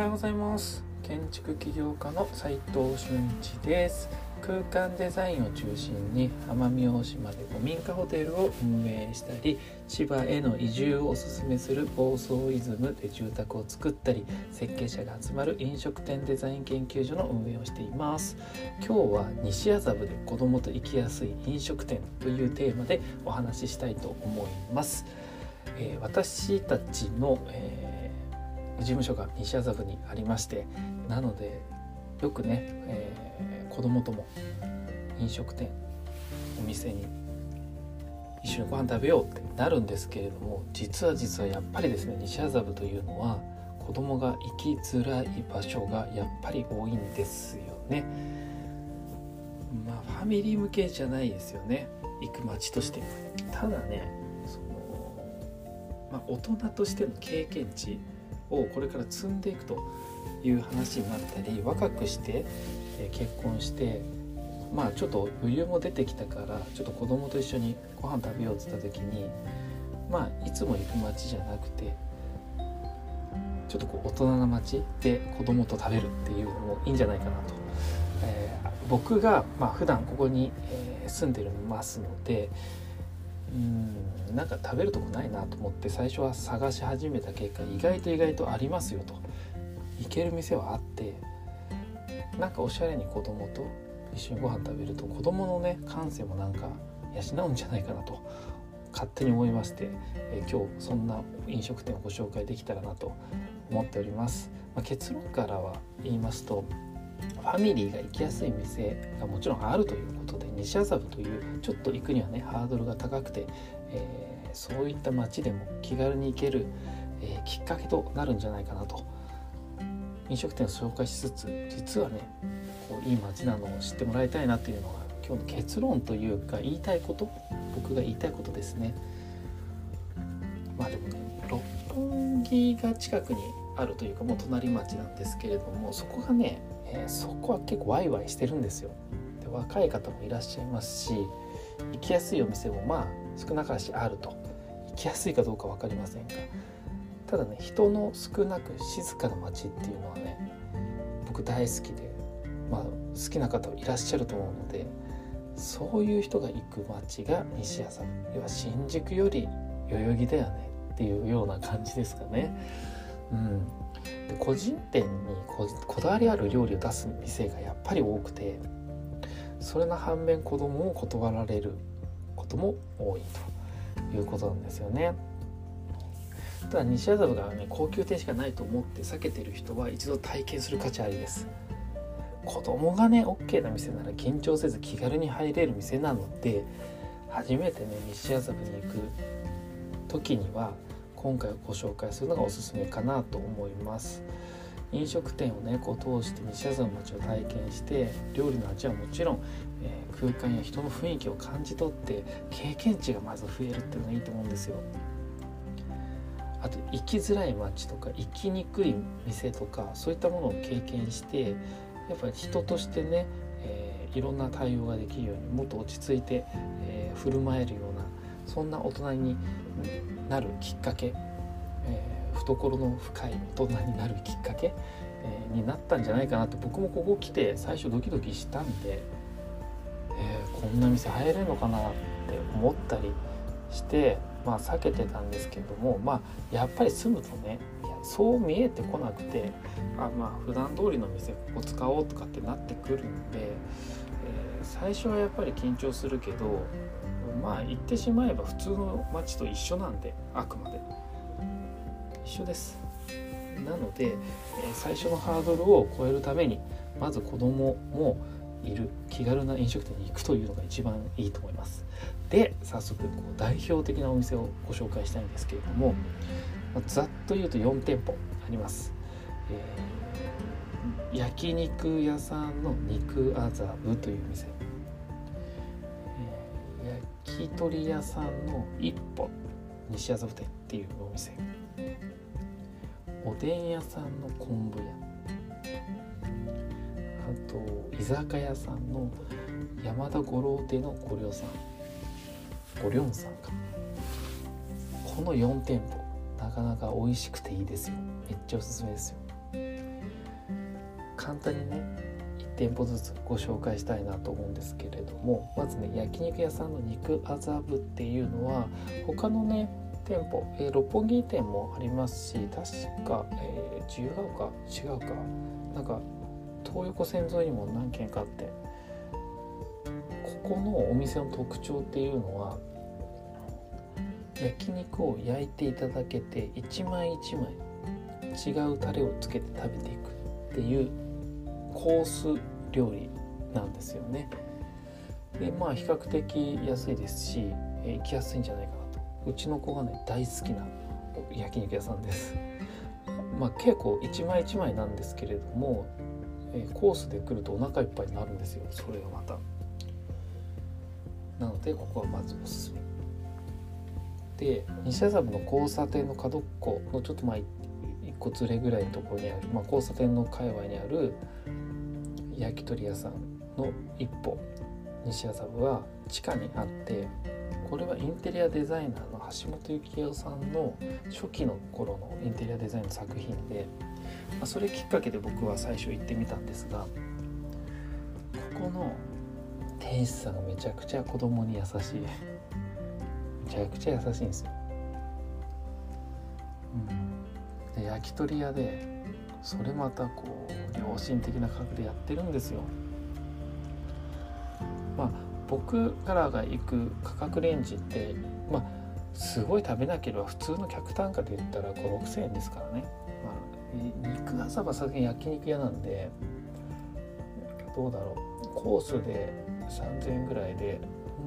はようございます。建築起業家の斉藤俊一です。空間デザインを中心に奄美大島で古民家ホテルを運営したり千葉への移住をおすすめする房総イズムで住宅を作ったり設計者が集まる飲食店デザイン研究所の運営をしています。今日は西麻布で子供と行きやすい飲食店というテーマでお話ししたいと思います、えー、私たちの、えー、事務所が西麻布にありましてなのでよくね、えー、子供とも飲食店お店に一緒にご飯食べようってなるんですけれども実は実はやっぱりですね西麻布というのは子供が行きづらい場所がやっぱり多いんですよね。まあファミリー向けじゃないですよね行く街としてただねその、まあ、大人としての経験値をこれから積んでいくという話になったり若くして結婚してまあちょっと余裕も出てきたからちょっと子供と一緒にご飯食べようって言った時にまあいつも行く街じゃなくてちょっとこう大人な街で子供と食べるっていうのもいいんじゃないかなと、えー、僕がまあ普段ここに、住んでるますのでうんなんか食べるとこないなと思って最初は探し始めた結果意外と意外とありますよと。行ける店はあってなんかおしゃれに子供と一緒にご飯食べると子供のね感性もなんか養うんじゃないかなと勝手に思いまして、え、今日そんな飲食店をご紹介できたらなと思っております、まあ、結論からは言いますとファミリーが行きやすい店がもちろんあるということで西麻布というちょっと行くにはねハードルが高くて、えー、そういった街でも気軽に行ける、えー、きっかけとなるんじゃないかなと飲食店を紹介しつつ実はねこういい街なのを知ってもらいたいなっていうのが今日の結論というか言いたいこと僕が言いたいことですね。まあでもね六本木が近くにあるというかもう隣町なんですけれどもそこがね、えー、そこは結構ワイワイしてるんですよ。で若い方もいらっしゃいますし行きやすいお店もまあ少なからしあると行きやすいかどうか分かりませんがただね人の少なく静かな街っていうのはね僕大好きで、まあ、好きな方いらっしゃると思うのでそういう人が行く街が西麻布要は新宿より代々木だよねっていうような感じですかね。うん、で個人店にこだわりある料理を出す店がやっぱり多くてそれの反面子供を断られることも多いということなんですよね。ただ西麻布がね高級店しかないと思って避けてる人は一度体験する価値ありです子供がね OK な店なら緊張せず気軽に入れる店なので初めてね西麻布に行く時には今回ご紹介するのがおすすめかなと思います。飲食店をねこう通して西麻布の街を体験して料理の味はもちろん、えー、空間や人の雰囲気を感じ取って経験値がまず増えるっていうのがいいと思うんですよ。あと行きづらい街とか行きにくい店とかそういったものを経験してやっぱり人としてね、えー、いろんな対応ができるようにもっと落ち着いて、えー、振る舞えるようなそんな大人になるきっかけ、えー、懐の深い大人になるきっかけ、えー、になったんじゃないかなと僕もここ来て最初ドキドキしたんで、えー、こんな店入れるのかなって思ったりしてまあ避けてたんですけどもまあやっぱり住むとねそう見えてこなくてあまあ普段通りの店ここ使おうとかってなってくるんで、えー、最初はやっぱり緊張するけどまあ言ってしまえば普通の街と一緒なんであくまで。一緒です。なので、え、最初のハードルを超えるためにまず子供もいる。気軽な飲食店に行くというのが一番いいと思います。で早速こう代表的なお店をご紹介したいんですけれども、ま、ざっと言うと4店舗あります、えー、焼肉屋さんの肉麻布という店、き鳥屋さんの一歩。西麻布店っていうお店。おでん屋さんの昆布屋。あと居酒屋さんの山田五郎亭のご寮さん。ごりょんさんか。この4店舗なかなか美味しくていいですよ。めっちゃおすすめですよ。簡単にね店舗ずつご紹介したいなと思うんですけれどもまずね焼肉屋さんの肉麻布っていうのは他のね店舗、えー、六本木店もありますし確か、えー、自由が丘違うか？なんか東横線沿いにも何軒かあってここのお店の特徴っていうのは焼肉を焼いていただけて一枚一枚違うタレをつけて食べていくっていうコース料理なんですよね。でまあ比較的安いですし、え、行きやすいんじゃないかなとうちの子がね大好きな焼肉屋さんです。まあ結構一枚一枚なんですけれども、え、コースで来るとお腹いっぱいになるんですよそれがまた。なのでここはまずおすすめ。で西麻布の交差点の角っこのちょっとまあ一個連れぐらいのところにある、まあ、交差点の界隈にある焼き鳥屋さんの一歩西麻布は地下にあってこれはインテリアデザイナーの橋本幸夫さんの初期の頃のインテリアデザインの作品で、まあ、それきっかけで僕は最初行ってみたんですがここの店主さんがめちゃくちゃ子供に優しい。めちゃくちゃ優しいんですよ、うん、で焼き鳥屋でそれまたこう良心的な価格でやってるんですよ。まあ僕からが行く価格レンジってまあすごい食べなければ普通の客単価で言ったら5 6 0円ですからね、まあ、肉朝はさすがに焼肉屋なんでどうだろう。コースで3000円ぐらいで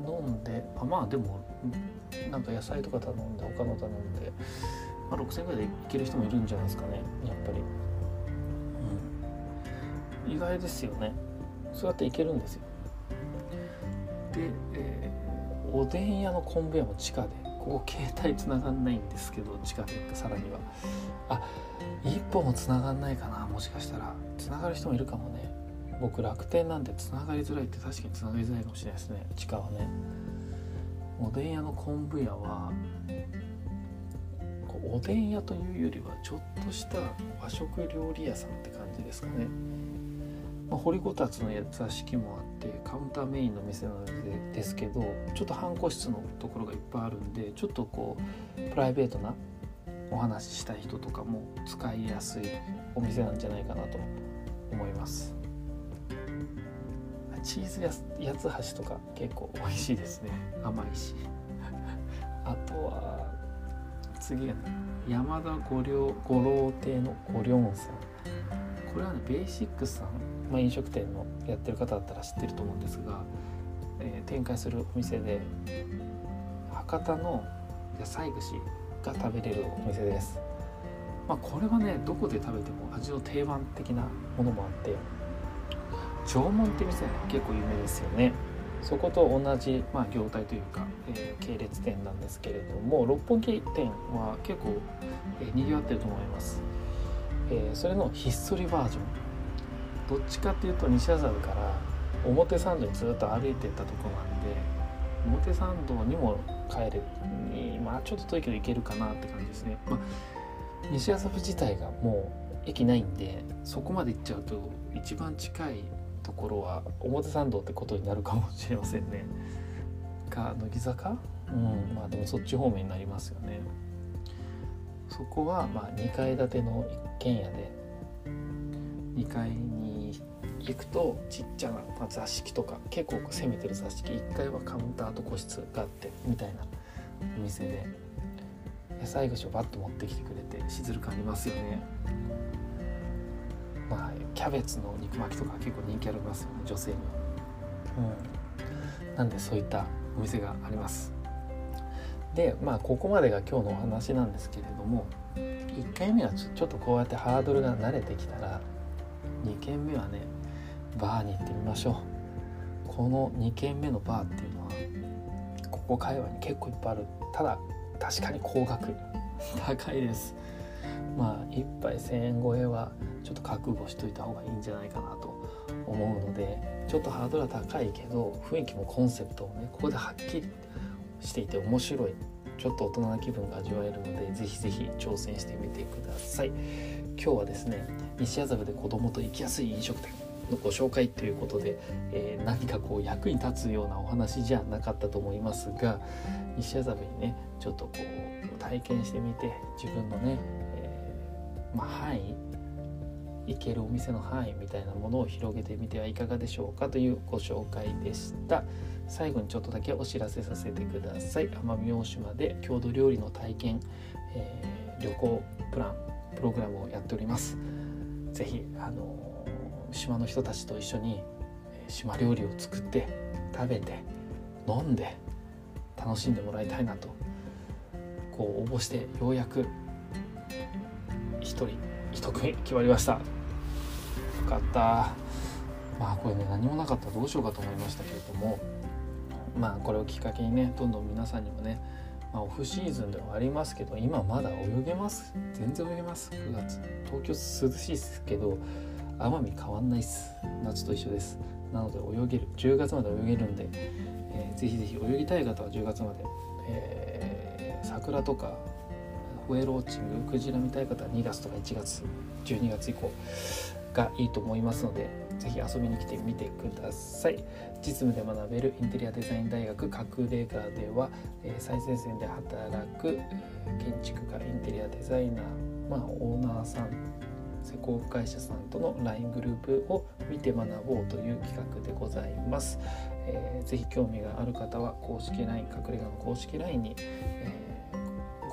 飲んであまあでもなんか野菜とか頼んで他の頼んで、まあ、6000円ぐらいでいける人もいるんじゃないですかねやっぱり、うん、意外ですよね。そうやっていけるんですよ。で、えー、おでん屋のコンベヤも地下でここ携帯つながんないんですけど地下でさらには。あ一歩もつながんないかなもしかしたら。つながる人もいるかもね。僕楽天なんでつながりづらいって確かにつながりづらいかもしれないですね地下はね。おでん屋の昆布屋はおでん屋というよりはちょっとした和食料理屋さんって感じですかね、まあ、掘りごたつの座敷もあってカウンターメインの店なのでですけどちょっと半個室のところがいっぱいあるんでちょっとこうプライベートなお話ししたい人とかも使いやすいお店なんじゃないかなと思います。チーズや八つ橋とか結構美味しいですね。甘いし。あとは次がね。山田五両五郎亭の五両さん。これはねベーシックスさん、まあ、飲食店のやってる方だったら知ってると思うんですが、えー、展開するお店で博多の野菜串が食べれるお店です、まあ、これはねどこで食べても味の定番的なものもあって縄文って店結構有名ですよね。そこと同じ、まあ、業態というか、えー、系列店なんですけれども六本木店は結構、えー、にぎわってると思います、えー、それのひっそりバージョン。どっちかっていうと西麻布から表参道にずっと歩いてったとこなんで表参道にも帰れにまあちょっと遠いけど行けるかなって感じですね、まあ、西麻布自体がもう駅ないんでそこまで行っちゃうと一番近いところは表参道ってことになるかもしれませんね。か乃木坂？うんまあでもそっち方面になりますよね。そこはまあ2階建ての一軒家で2階に行くとちっちゃな、まあ、座敷とか結構攻めてる座敷1階はカウンターと個室があってみたいなお店で野菜串をバッと持ってきてくれてしずる感ありますよね。まあ、キャベツの肉巻きとか結構人気ありますよね女性には、うん、なんでそういったお店があります。でまあここまでが今日のお話なんですけれども1回目はちょっとこうやってハードルが慣れてきたら2軒目はねバーに行ってみましょう。この2軒目のバーっていうのはここ界隈に結構いっぱいある。ただ確かに高額。高いですまあ1杯1,000円超えはちょっと覚悟しといた方がいいんじゃないかなと思うのでちょっとハードルは高いけど雰囲気もコンセプトもねここではっきりしていて面白いちょっと大人な気分が味わえるのでぜひぜひ挑戦してみてください。今日はですね西麻布で子供と行きやすい飲食店のご紹介ということで、えー、何かこう役に立つようなお話じゃなかったと思いますが西麻布にねちょっとこう体験してみて自分のね、まあ、範囲行けるお店の範囲みたいなものを広げてみてはいかがでしょうかというご紹介でした。最後にちょっとだけお知らせさせてください。奄美大島で郷土料理の体験、えー、旅行プランプログラムをやっております。是非あの島の人たちと一緒に島料理を作って食べて飲んで楽しんでもらいたいなとこう応募してようやく1人1組決まりました。よかった。まあこれね何もなかった。らどうしようかと思いましたけれども。まあこれをきっかけにねどんどん皆さんにもね、まあ、オフシーズンではありますけど今まだ泳げます。全然泳げます。9月。東京涼しいですけど奄美変わんないっす。夏と一緒です。なので泳げる。10月まで泳げるんで、えー、ぜひぜひ泳ぎたい方は10月まで、えー、桜とかホエローチングクジラ見たい方は2月とか1月12月以降がいいと思いますのでぜひ遊びに来てみてください実務で学べるインテリアデザイン大学隠れ家では、え、最前線で働く建築家インテリアデザイナー、まあ、オーナーさん施工会社さんとの LINE グループを見て学ぼうという企画でございます。えー、ぜひ興味がある方は公式 LINE 隠れ家の公式 LINE に、えー、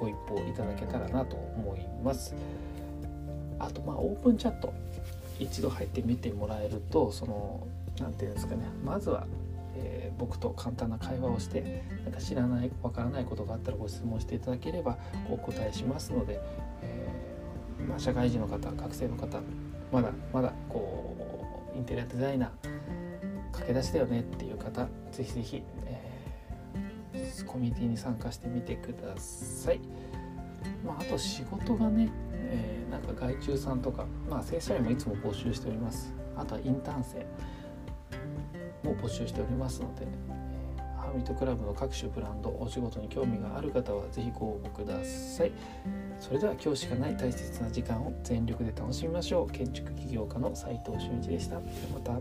ご一報いただけたらなと思います。あとまあオープンチャット一度入ってみてもらえるとその何て言うんですかねまずはえー、僕と簡単な会話をしてなんか知らないわからないことがあったらご質問していただければお答えしますので、えまあ、社会人の方学生の方まだまだこうインテリアデザイナー駆け出しだよねっていう方ぜひぜひ、コミュニティに参加してみてください。まあ、あと仕事がね、えー、なんか外注さんとか、まあ、正社員もいつも募集しております。あとはインターン生も募集しておりますので、ハーミットクラブの各種ブランドお仕事に興味がある方は是非ご応募ください。それでは今日しかない大切な時間を全力で楽しみましょう。建築起業家の斉藤俊一でした。ではまた。